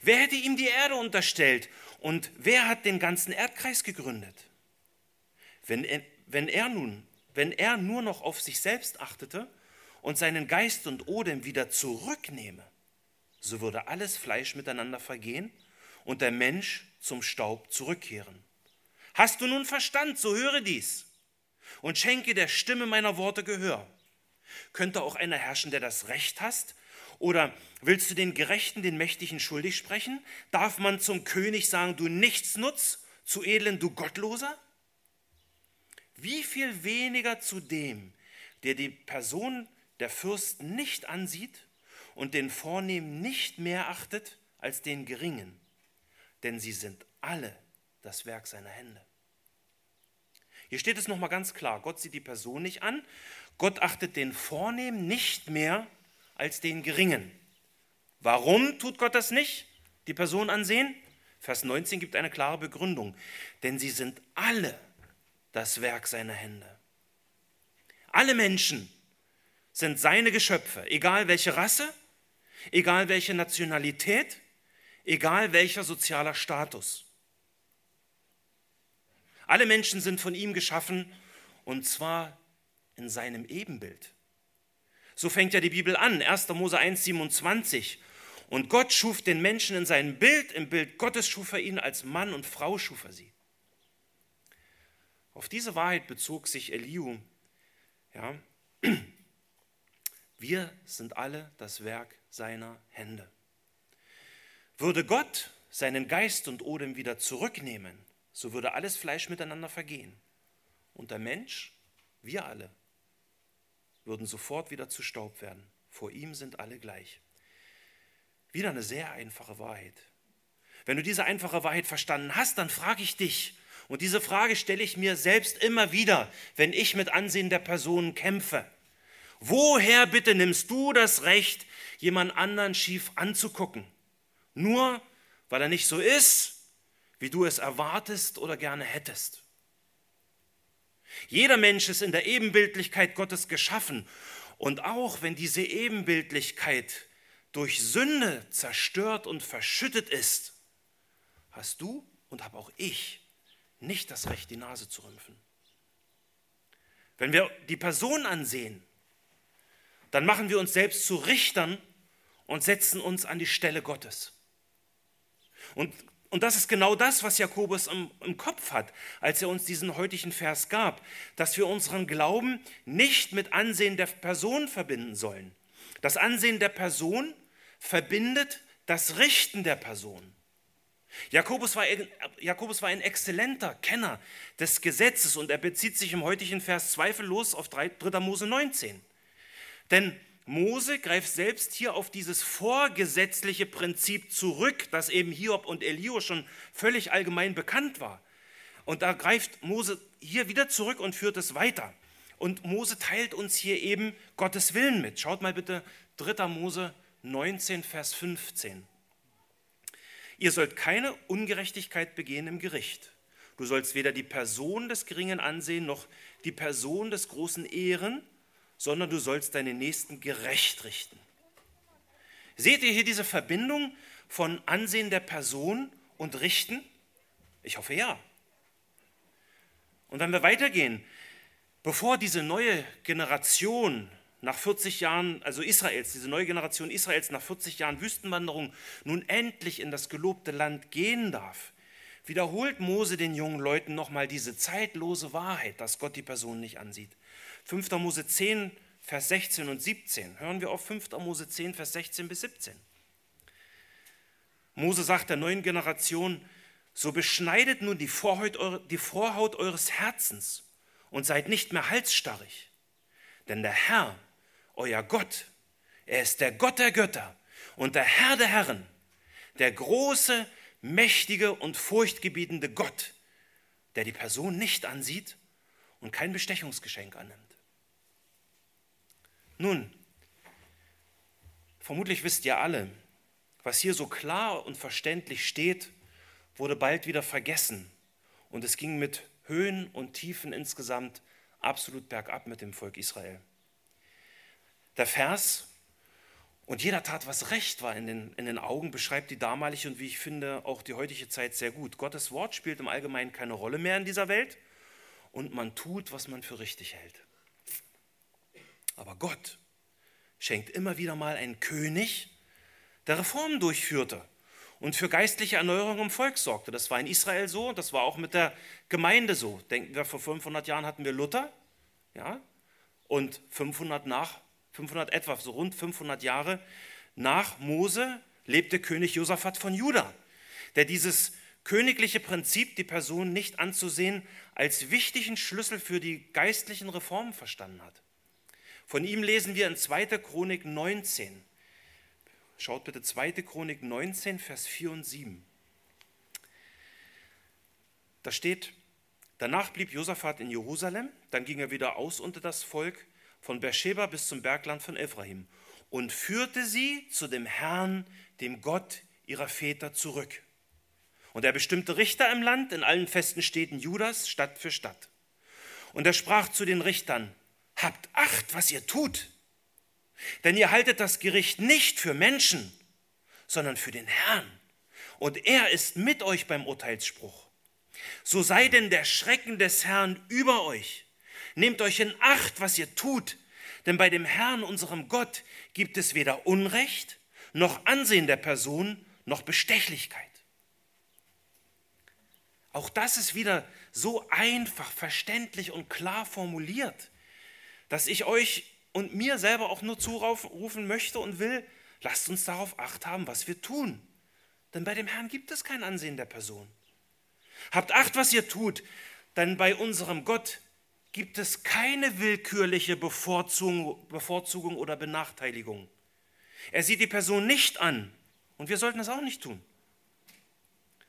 Speaker 1: Wer hätte ihm die Erde unterstellt und wer hat den ganzen Erdkreis gegründet? Wenn er, wenn er nun, wenn er nur noch auf sich selbst achtete und seinen Geist und Odem wieder zurücknehme, so würde alles Fleisch miteinander vergehen und der Mensch zum Staub zurückkehren. Hast du nun Verstand, so höre dies und schenke der Stimme meiner Worte Gehör. Könnte auch einer herrschen, der das Recht hast oder willst du den Gerechten, den Mächtigen schuldig sprechen? Darf man zum König sagen, du Nichtsnutz, zu Edlen, du Gottloser? Wie viel weniger zu dem, der die Person der Fürsten nicht ansieht und den Vornehmen nicht mehr achtet als den Geringen, denn sie sind alle das Werk seiner Hände. Hier steht es nochmal ganz klar, Gott sieht die Person nicht an, Gott achtet den Vornehmen nicht mehr als den Geringen. Warum tut Gott das nicht? Die Person ansehen? Vers 19 gibt eine klare Begründung. Denn sie sind alle das Werk seiner Hände. Alle Menschen sind seine Geschöpfe, egal welche Rasse, egal welche Nationalität, egal welcher sozialer Status. Alle Menschen sind von ihm geschaffen und zwar in seinem Ebenbild. So fängt ja die Bibel an, 1. Mose 1, 27. Und Gott schuf den Menschen in seinem Bild, im Bild Gottes schuf er ihn, als Mann und Frau schuf er sie. Auf diese Wahrheit bezog sich Eliu. Ja. Wir sind alle das Werk seiner Hände. Würde Gott seinen Geist und Odem wieder zurücknehmen, so würde alles Fleisch miteinander vergehen. Und der Mensch, wir alle, würden sofort wieder zu Staub werden. Vor ihm sind alle gleich. Wieder eine sehr einfache Wahrheit. Wenn du diese einfache Wahrheit verstanden hast, dann frage ich dich, und diese Frage stelle ich mir selbst immer wieder, wenn ich mit Ansehen der Personen kämpfe. Woher bitte nimmst du das Recht, jemand anderen schief anzugucken? Nur weil er nicht so ist, wie du es erwartest oder gerne hättest. Jeder Mensch ist in der Ebenbildlichkeit Gottes geschaffen. Und auch wenn diese Ebenbildlichkeit durch Sünde zerstört und verschüttet ist, hast du und habe auch ich nicht das Recht, die Nase zu rümpfen. Wenn wir die Person ansehen, dann machen wir uns selbst zu Richtern und setzen uns an die Stelle Gottes. Und und das ist genau das, was Jakobus im, im, Kopf hat, als er uns diesen heutigen Vers gab, dass wir unseren Glauben nicht mit Ansehen der Person verbinden sollen. Das Ansehen der Person verbindet das Richten der Person. Jakobus war, Jakobus war ein exzellenter Kenner des Gesetzes und er bezieht sich im heutigen Vers zweifellos auf 3. Mose 19. Denn Mose greift selbst hier auf dieses vorgesetzliche Prinzip zurück, das eben Hiob und Elio schon völlig allgemein bekannt war. Und da greift Mose hier wieder zurück und führt es weiter. Und Mose teilt uns hier eben Gottes Willen mit. Schaut mal bitte 3. Mose 19, Vers 15. Ihr sollt keine Ungerechtigkeit begehen im Gericht. Du sollst weder die Person des Geringen ansehen, noch die Person des Großen ehren, sondern du sollst deinen Nächsten gerecht richten. Seht ihr hier diese Verbindung von Ansehen der Person und Richten? Ich hoffe ja. Und wenn wir weitergehen, bevor diese neue Generation nach 40 Jahren, also Israels, diese neue Generation Israels nach 40 Jahren Wüstenwanderung nun endlich in das gelobte Land gehen darf, wiederholt Mose den jungen Leuten nochmal diese zeitlose Wahrheit, dass Gott die Person nicht ansieht. 5. Mose 10, Vers 16 und 17. Hören wir auf 5. Mose 10, Vers 16 bis 17. Mose sagt der neuen Generation, so beschneidet nun die Vorhaut, die Vorhaut eures Herzens und seid nicht mehr halsstarrig. Denn der Herr, euer Gott, er ist der Gott der Götter und der Herr der Herren, der große, mächtige und furchtgebietende Gott, der die Person nicht ansieht und kein Bestechungsgeschenk annimmt. Nun, vermutlich wisst ihr alle, was hier so klar und verständlich steht, wurde bald wieder vergessen. Und es ging mit Höhen und Tiefen insgesamt absolut bergab mit dem Volk Israel. Der Vers, und jeder tat, was recht war in den, in den Augen, beschreibt die damalige und wie ich finde auch die heutige Zeit sehr gut. Gottes Wort spielt im Allgemeinen keine Rolle mehr in dieser Welt und man tut, was man für richtig hält. Aber Gott schenkt immer wieder mal einen König, der Reformen durchführte und für geistliche Erneuerung im Volk sorgte. Das war in Israel so, das war auch mit der Gemeinde so. Denken wir, vor 500 Jahren hatten wir Luther, ja, und 500 nach, 500 etwa, so rund 500 Jahre nach Mose lebte König Josaphat von Juda, der dieses königliche Prinzip, die Person nicht anzusehen, als wichtigen Schlüssel für die geistlichen Reformen verstanden hat. Von ihm lesen wir in 2. Chronik 19. Schaut bitte 2. Chronik 19, Vers 4 und 7. Da steht, danach blieb Josaphat in Jerusalem, dann ging er wieder aus unter das Volk von Beersheba bis zum Bergland von Ephraim und führte sie zu dem Herrn, dem Gott ihrer Väter, zurück. Und er bestimmte Richter im Land, in allen festen Städten Judas, Stadt für Stadt. Und er sprach zu den Richtern, habt Acht, was ihr tut, denn ihr haltet das Gericht nicht für Menschen, sondern für den Herrn. Und er ist mit euch beim Urteilsspruch. So sei denn der Schrecken des Herrn über euch. Nehmt euch in Acht, was ihr tut, denn bei dem Herrn, unserem Gott, gibt es weder Unrecht, noch Ansehen der Person, noch Bestechlichkeit. Auch das ist wieder so einfach, verständlich und klar formuliert, dass ich euch und mir selber auch nur zurufen möchte und will, lasst uns darauf acht haben, was wir tun. Denn bei dem Herrn gibt es kein Ansehen der Person. Habt Acht, was ihr tut, denn bei unserem Gott gibt es keine willkürliche Bevorzugung, Bevorzugung oder Benachteiligung. Er sieht die Person nicht an und wir sollten das auch nicht tun.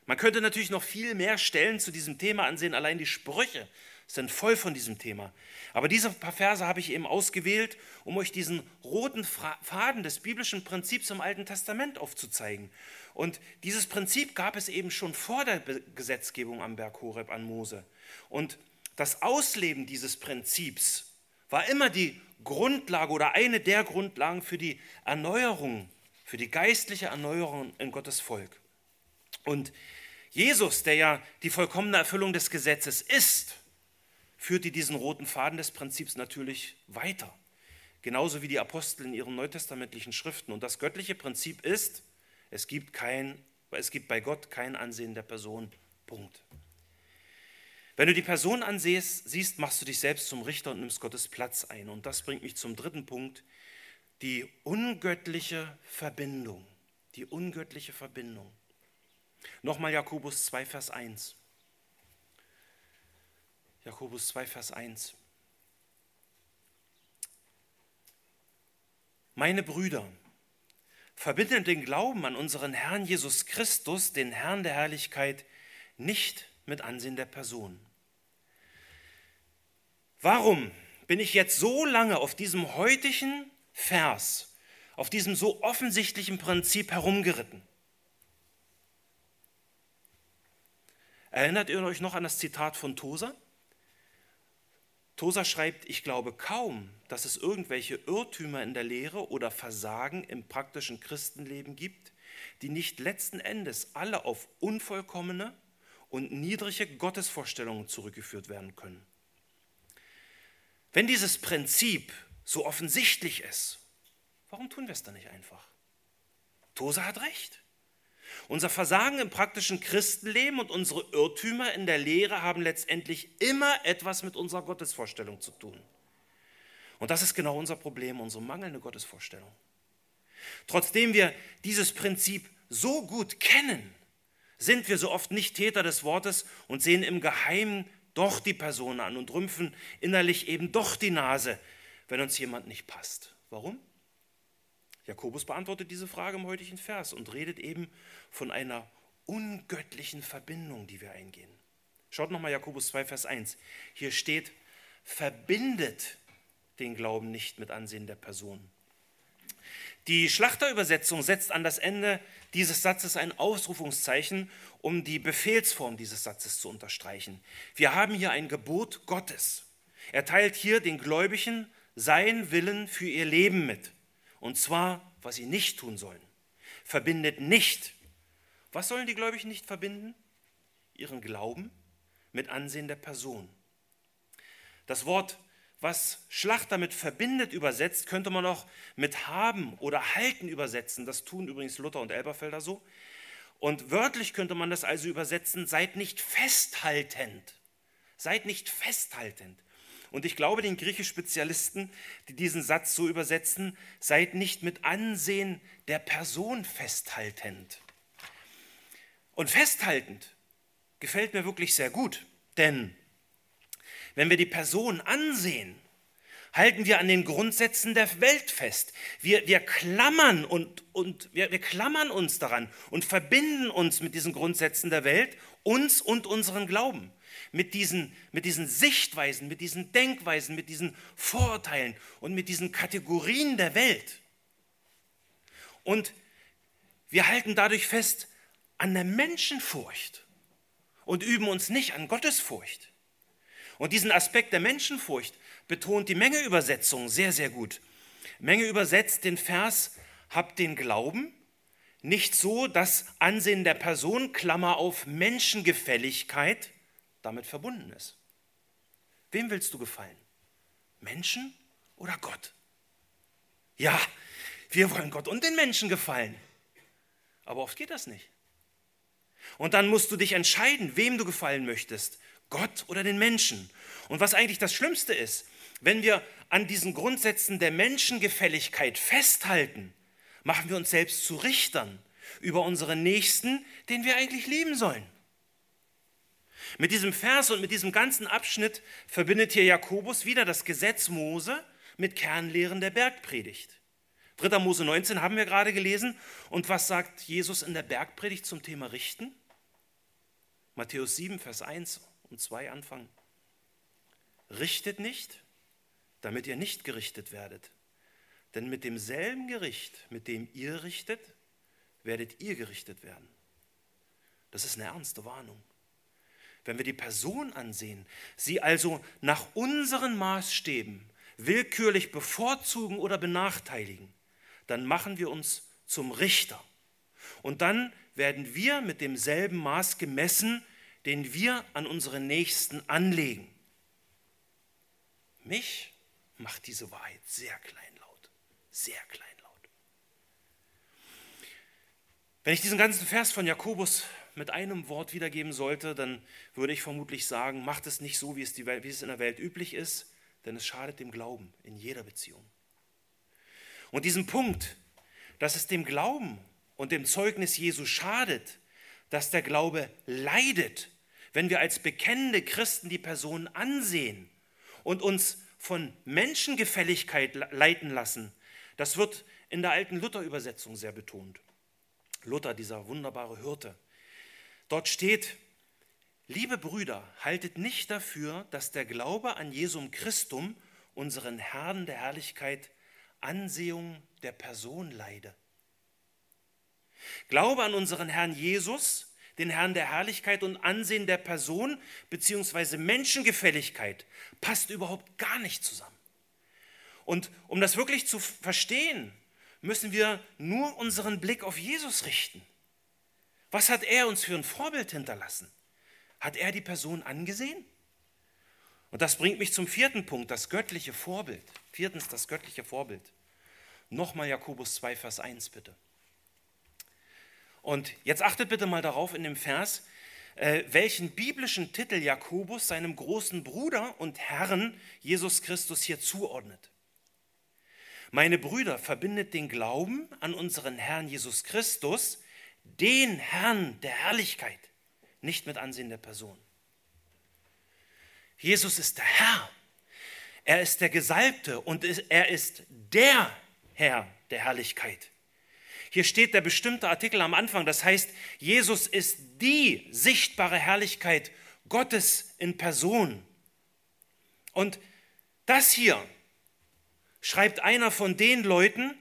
Speaker 1: Man könnte natürlich noch viel mehr Stellen zu diesem Thema ansehen, allein die Sprüche sind voll von diesem Thema. Aber diese paar Verse habe ich eben ausgewählt, um euch diesen roten Faden des biblischen Prinzips im Alten Testament aufzuzeigen. Und dieses Prinzip gab es eben schon vor der Gesetzgebung am Berg Horeb an Mose. Und das Ausleben dieses Prinzips war immer die Grundlage oder eine der Grundlagen für die Erneuerung, für die geistliche Erneuerung in Gottes Volk. Und Jesus, der ja die vollkommene Erfüllung des Gesetzes ist, führte diesen roten Faden des Prinzips natürlich weiter. Genauso wie die Apostel in ihren neutestamentlichen Schriften. Und das göttliche Prinzip ist, es gibt, kein, es gibt bei Gott kein Ansehen der Person. Punkt. Wenn du die Person ansiehst, siehst, machst du dich selbst zum Richter und nimmst Gottes Platz ein. Und das bringt mich zum dritten Punkt, die ungöttliche Verbindung. Die ungöttliche Verbindung. Nochmal Jakobus 2, Vers 1. Jakobus 2, Vers 1. Meine Brüder, verbindet den Glauben an unseren Herrn Jesus Christus, den Herrn der Herrlichkeit, nicht mit Ansehen der Person. Warum bin ich jetzt so lange auf diesem heutigen Vers, auf diesem so offensichtlichen Prinzip herumgeritten? Erinnert ihr euch noch an das Zitat von Tosa? Tosa schreibt, ich glaube kaum, dass es irgendwelche Irrtümer in der Lehre oder Versagen im praktischen Christenleben gibt, die nicht letzten Endes alle auf unvollkommene und niedrige Gottesvorstellungen zurückgeführt werden können. Wenn dieses Prinzip so offensichtlich ist, warum tun wir es dann nicht einfach? Tosa hat recht. Unser Versagen im praktischen Christenleben und unsere Irrtümer in der Lehre haben letztendlich immer etwas mit unserer Gottesvorstellung zu tun. Und das ist genau unser Problem, unsere mangelnde Gottesvorstellung. Trotzdem wir dieses Prinzip so gut kennen, sind wir so oft nicht Täter des Wortes und sehen im Geheimen doch die Person an und rümpfen innerlich eben doch die Nase, wenn uns jemand nicht passt. Warum? Jakobus beantwortet diese Frage im heutigen Vers und redet eben von einer ungöttlichen Verbindung, die wir eingehen. Schaut nochmal Jakobus 2, Vers 1. Hier steht, verbindet den Glauben nicht mit Ansehen der Person. Die Schlachterübersetzung setzt an das Ende dieses Satzes ein Ausrufungszeichen, um die Befehlsform dieses Satzes zu unterstreichen. Wir haben hier ein Gebot Gottes. Er teilt hier den Gläubigen seinen Willen für ihr Leben mit. Und zwar, was sie nicht tun sollen. Verbindet nicht. Was sollen die Gläubigen nicht verbinden? Ihren Glauben mit Ansehen der Person. Das Wort, was Schlachter mit verbindet übersetzt, könnte man auch mit haben oder halten übersetzen. Das tun übrigens Luther und Elberfelder so. Und wörtlich könnte man das also übersetzen, seid nicht festhaltend. Seid nicht festhaltend. Und ich glaube den Griechisch-Spezialisten, die diesen Satz so übersetzen, seid nicht mit Ansehen der Person festhaltend. Und festhaltend gefällt mir wirklich sehr gut, denn wenn wir die Person ansehen, halten wir an den Grundsätzen der Welt fest. Wir, wir klammern und, und wir, wir klammern uns daran und verbinden uns mit diesen Grundsätzen der Welt, uns und unseren Glauben mit diesen, mit diesen Sichtweisen, mit diesen Denkweisen, mit diesen Vorurteilen und mit diesen Kategorien der Welt. Und wir halten dadurch fest an der Menschenfurcht und üben uns nicht an Gottesfurcht. Und diesen Aspekt der Menschenfurcht betont die Menge-Übersetzung sehr, sehr gut. Menge übersetzt den Vers, habt den Glauben, nicht so das Ansehen der Person, Klammer auf Menschengefälligkeit, damit verbunden ist. Wem willst du gefallen? Menschen oder Gott? Ja, wir wollen Gott und den Menschen gefallen. Aber oft geht das nicht. Und dann musst du dich entscheiden, wem du gefallen möchtest, Gott oder den Menschen. Und was eigentlich das Schlimmste ist, wenn wir an diesen Grundsätzen der Menschengefälligkeit festhalten, machen wir uns selbst zu Richtern über unseren Nächsten, den wir eigentlich lieben sollen. Mit diesem Vers und mit diesem ganzen Abschnitt verbindet hier Jakobus wieder das Gesetz Mose mit Kernlehren der Bergpredigt. 3. Mose 19 haben wir gerade gelesen. Und was sagt Jesus in der Bergpredigt zum Thema Richten? Matthäus 7, Vers 1 und 2 anfangen. Richtet nicht, damit ihr nicht gerichtet werdet. Denn mit demselben Gericht, mit dem ihr richtet, werdet ihr gerichtet werden. Das ist eine ernste Warnung. Wenn wir die Person ansehen, sie also nach unseren Maßstäben willkürlich bevorzugen oder benachteiligen, dann machen wir uns zum Richter. Und dann werden wir mit demselben Maß gemessen, den wir an unsere Nächsten anlegen. Mich macht diese Wahrheit sehr kleinlaut, sehr kleinlaut. Wenn ich diesen ganzen Vers von Jakobus mit einem Wort wiedergeben sollte, dann würde ich vermutlich sagen, macht es nicht so, wie es, Welt, wie es in der Welt üblich ist, denn es schadet dem Glauben in jeder Beziehung. Und diesen Punkt, dass es dem Glauben und dem Zeugnis Jesu schadet, dass der Glaube leidet, wenn wir als bekennende Christen die Person ansehen und uns von Menschengefälligkeit leiten lassen, das wird in der alten Luther-Übersetzung sehr betont. Luther, dieser wunderbare Hirte. Dort steht, liebe Brüder, haltet nicht dafür, dass der Glaube an Jesum Christum, unseren Herrn der Herrlichkeit, Ansehung der Person leide. Glaube an unseren Herrn Jesus, den Herrn der Herrlichkeit und Ansehen der Person beziehungsweise Menschengefälligkeit passt überhaupt gar nicht zusammen. Und um das wirklich zu verstehen, müssen wir nur unseren Blick auf Jesus richten. Was hat er uns für ein Vorbild hinterlassen? Hat er die Person angesehen? Und das bringt mich zum vierten Punkt, das göttliche Vorbild. Viertens, das göttliche Vorbild. Nochmal Jakobus 2, Vers 1 bitte. Und jetzt achtet bitte mal darauf in dem Vers, äh, welchen biblischen Titel Jakobus seinem großen Bruder und Herrn Jesus Christus hier zuordnet. Meine Brüder, verbindet den Glauben an unseren Herrn Jesus Christus, den Herrn der Herrlichkeit, nicht mit Ansehen der Person. Jesus ist der Herr. Er ist der Gesalbte und er ist der Herr der Herrlichkeit. Hier steht der bestimmte Artikel am Anfang, das heißt, Jesus ist die sichtbare Herrlichkeit Gottes in Person. Und das hier schreibt einer von den Leuten,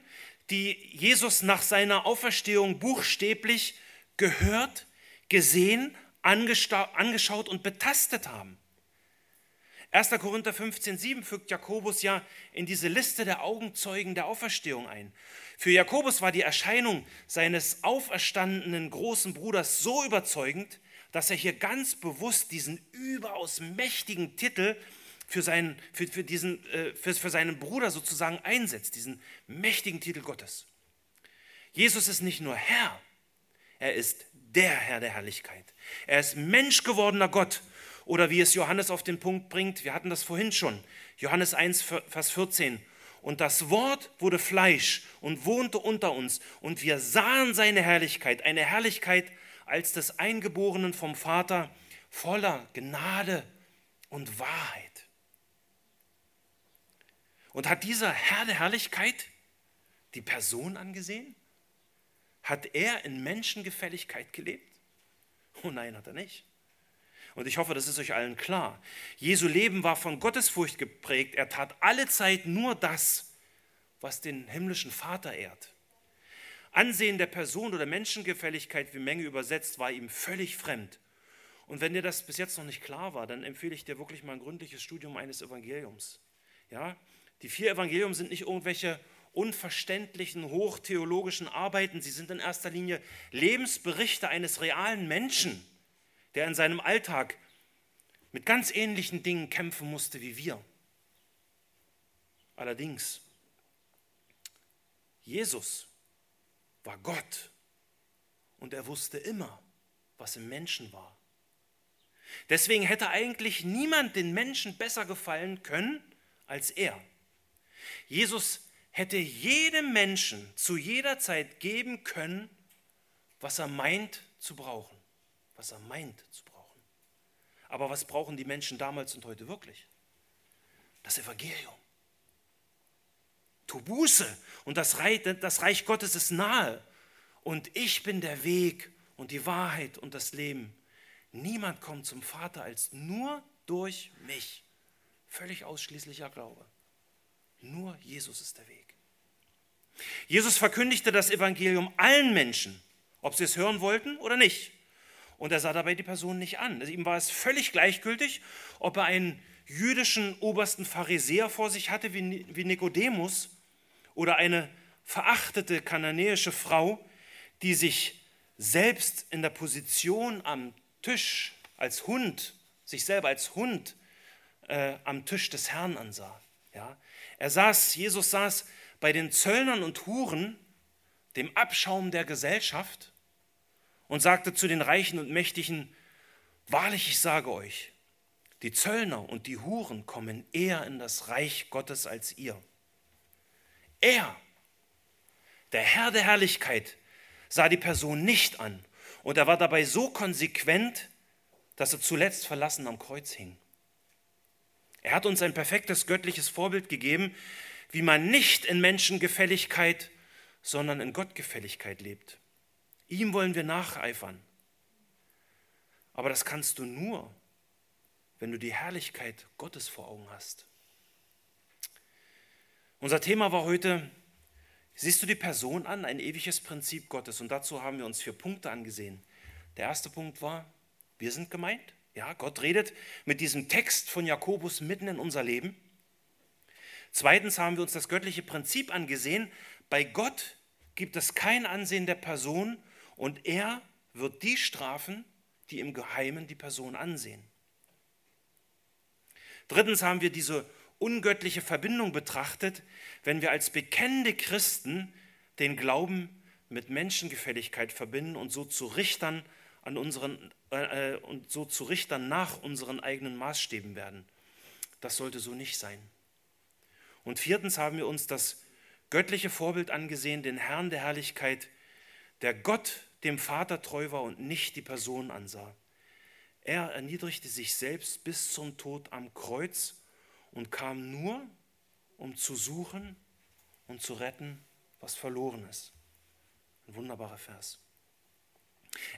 Speaker 1: die Jesus nach seiner Auferstehung buchstäblich gehört, gesehen, angeschaut und betastet haben. 1. Korinther 15, 7 fügt Jakobus ja in diese Liste der Augenzeugen der Auferstehung ein. Für Jakobus war die Erscheinung seines auferstandenen großen Bruders so überzeugend, dass er hier ganz bewusst diesen überaus mächtigen Titel für seinen, für, für, diesen, äh, für, für seinen Bruder sozusagen einsetzt, diesen mächtigen Titel Gottes. Jesus ist nicht nur Herr, er ist der Herr der Herrlichkeit. Er ist Mensch gewordener Gott. Oder wie es Johannes auf den Punkt bringt, wir hatten das vorhin schon, Johannes 1, Vers 14. Und das Wort wurde Fleisch und wohnte unter uns, und wir sahen seine Herrlichkeit, eine Herrlichkeit als des Eingeborenen vom Vater, voller Gnade und Wahrheit. Und hat dieser Herr der Herrlichkeit die Person angesehen? Hat er in Menschengefälligkeit gelebt? Oh nein, hat er nicht. Und ich hoffe, das ist euch allen klar. Jesu Leben war von Gottesfurcht geprägt. Er tat alle Zeit nur das, was den himmlischen Vater ehrt. Ansehen der Person oder Menschengefälligkeit, wie Menge übersetzt, war ihm völlig fremd. Und wenn dir das bis jetzt noch nicht klar war, dann empfehle ich dir wirklich mal ein gründliches Studium eines Evangeliums. Ja? Die vier Evangelium sind nicht irgendwelche unverständlichen, hochtheologischen Arbeiten. Sie sind in erster Linie Lebensberichte eines realen Menschen, der in seinem Alltag mit ganz ähnlichen Dingen kämpfen musste wie wir. Allerdings, Jesus war Gott und er wusste immer, was im Menschen war. Deswegen hätte eigentlich niemand den Menschen besser gefallen können als er. Jesus hätte jedem Menschen zu jeder Zeit geben können, was er meint zu brauchen. Was er meint zu brauchen. Aber was brauchen die Menschen damals und heute wirklich? Das Evangelium. Tu Buße und das Reich, das Reich Gottes ist nahe. Und ich bin der Weg und die Wahrheit und das Leben. Niemand kommt zum Vater als nur durch mich. Völlig ausschließlicher Glaube. Nur Jesus ist der Weg. Jesus verkündigte das Evangelium allen Menschen, ob sie es hören wollten oder nicht. Und er sah dabei die Person nicht an. Also ihm war es völlig gleichgültig, ob er einen jüdischen obersten Pharisäer vor sich hatte wie Nikodemus oder eine verachtete kananäische Frau, die sich selbst in der Position am Tisch als Hund, sich selber als Hund äh, am Tisch des Herrn ansah. Ja? Er saß, Jesus saß bei den Zöllnern und Huren, dem Abschaum der Gesellschaft, und sagte zu den Reichen und Mächtigen, wahrlich, ich sage euch, die Zöllner und die Huren kommen eher in das Reich Gottes als ihr. Er, der Herr der Herrlichkeit, sah die Person nicht an und er war dabei so konsequent, dass er zuletzt verlassen am Kreuz hing. Er hat uns ein perfektes göttliches Vorbild gegeben, wie man nicht in Menschengefälligkeit, sondern in Gottgefälligkeit lebt. Ihm wollen wir nacheifern. Aber das kannst du nur, wenn du die Herrlichkeit Gottes vor Augen hast. Unser Thema war heute, siehst du die Person an, ein ewiges Prinzip Gottes. Und dazu haben wir uns vier Punkte angesehen. Der erste Punkt war, wir sind gemeint. Ja, Gott redet mit diesem Text von Jakobus mitten in unser Leben. Zweitens haben wir uns das göttliche Prinzip angesehen. Bei Gott gibt es kein Ansehen der Person und er wird die strafen, die im Geheimen die Person ansehen. Drittens haben wir diese ungöttliche Verbindung betrachtet, wenn wir als bekennende Christen den Glauben mit Menschengefälligkeit verbinden und so zu Richtern an unseren, äh, äh, und so zu Richtern nach unseren eigenen Maßstäben werden. Das sollte so nicht sein. Und viertens haben wir uns das göttliche Vorbild angesehen, den Herrn der Herrlichkeit, der Gott dem Vater treu war und nicht die Person ansah. Er erniedrigte sich selbst bis zum Tod am Kreuz und kam nur, um zu suchen und zu retten, was verloren ist. Ein wunderbarer Vers.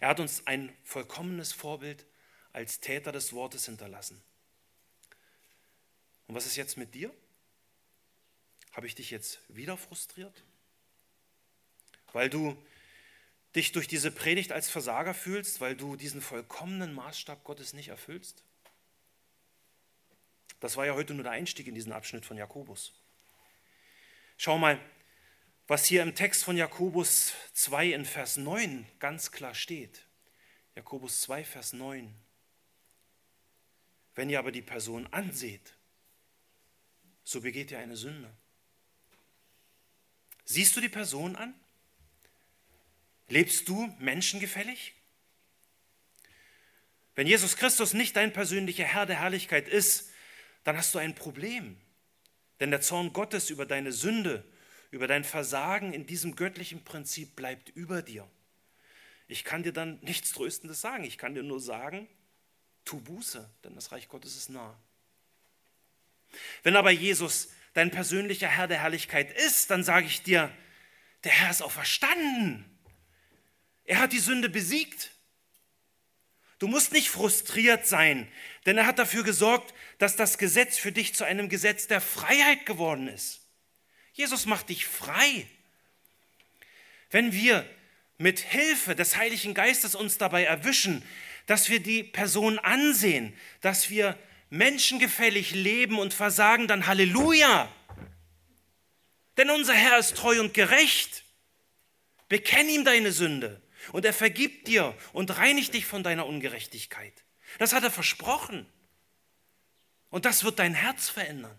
Speaker 1: Er hat uns ein vollkommenes Vorbild als Täter des Wortes hinterlassen. Und was ist jetzt mit dir? Habe ich dich jetzt wieder frustriert? Weil du dich durch diese Predigt als Versager fühlst, weil du diesen vollkommenen Maßstab Gottes nicht erfüllst? Das war ja heute nur der Einstieg in diesen Abschnitt von Jakobus. Schau mal, was hier im Text von Jakobus 2 in Vers 9 ganz klar steht. Jakobus 2, Vers 9. Wenn ihr aber die Person anseht, so begeht ihr eine Sünde. Siehst du die Person an? Lebst du menschengefällig? Wenn Jesus Christus nicht dein persönlicher Herr der Herrlichkeit ist, dann hast du ein Problem. Denn der Zorn Gottes über deine Sünde, über dein Versagen in diesem göttlichen Prinzip bleibt über dir. Ich kann dir dann nichts Tröstendes sagen. Ich kann dir nur sagen, tu Buße, denn das Reich Gottes ist nah. Wenn aber Jesus dein persönlicher Herr der Herrlichkeit ist, dann sage ich dir, der Herr ist auch verstanden. Er hat die Sünde besiegt. Du musst nicht frustriert sein, denn er hat dafür gesorgt, dass das Gesetz für dich zu einem Gesetz der Freiheit geworden ist. Jesus macht dich frei. Wenn wir mit Hilfe des Heiligen Geistes uns dabei erwischen, dass wir die Person ansehen, dass wir menschengefällig leben und versagen, dann Halleluja. Denn unser Herr ist treu und gerecht. Bekenn ihm deine Sünde und er vergibt dir und reinigt dich von deiner Ungerechtigkeit. Das hat er versprochen. Und das wird dein Herz verändern.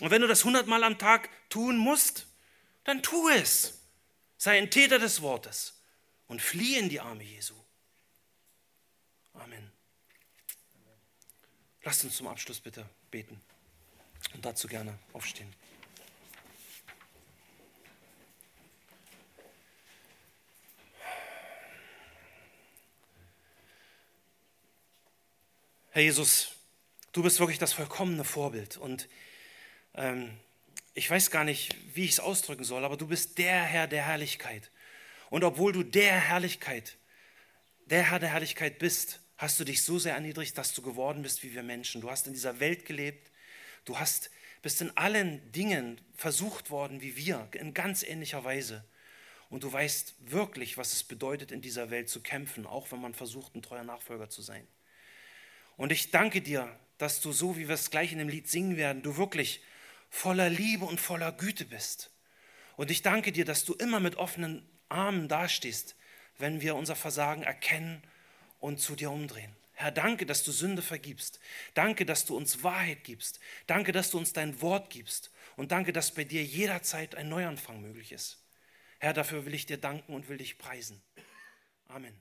Speaker 1: Und wenn du das hundertmal am Tag tun musst, dann tu es. Sei ein Täter des Wortes und fliehe in die Arme Jesu. Amen. Lasst uns zum Abschluss bitte beten und dazu gerne aufstehen. Herr Jesus, du bist wirklich das vollkommene Vorbild und ähm, ich weiß gar nicht, wie ich es ausdrücken soll, aber du bist der Herr der Herrlichkeit. Und obwohl du der Herrlichkeit, der Herr der Herrlichkeit bist, hast du dich so sehr erniedrigt, dass du geworden bist wie wir Menschen. Du hast in dieser Welt gelebt, du hast, bist in allen Dingen versucht worden wie wir, in ganz ähnlicher Weise. Und du weißt wirklich, was es bedeutet, in dieser Welt zu kämpfen, auch wenn man versucht, ein treuer Nachfolger zu sein. Und ich danke dir, dass du so, wie wir es gleich in dem Lied singen werden, du wirklich voller Liebe und voller Güte bist. Und ich danke dir, dass du immer mit offenen Armen dastehst, wenn wir unser Versagen erkennen und zu dir umdrehen. Herr, danke, dass du Sünde vergibst. Danke, dass du uns Wahrheit gibst. Danke, dass du uns dein Wort gibst. Und danke, dass bei dir jederzeit ein Neuanfang möglich ist. Herr, dafür will ich dir danken und will dich preisen. Amen.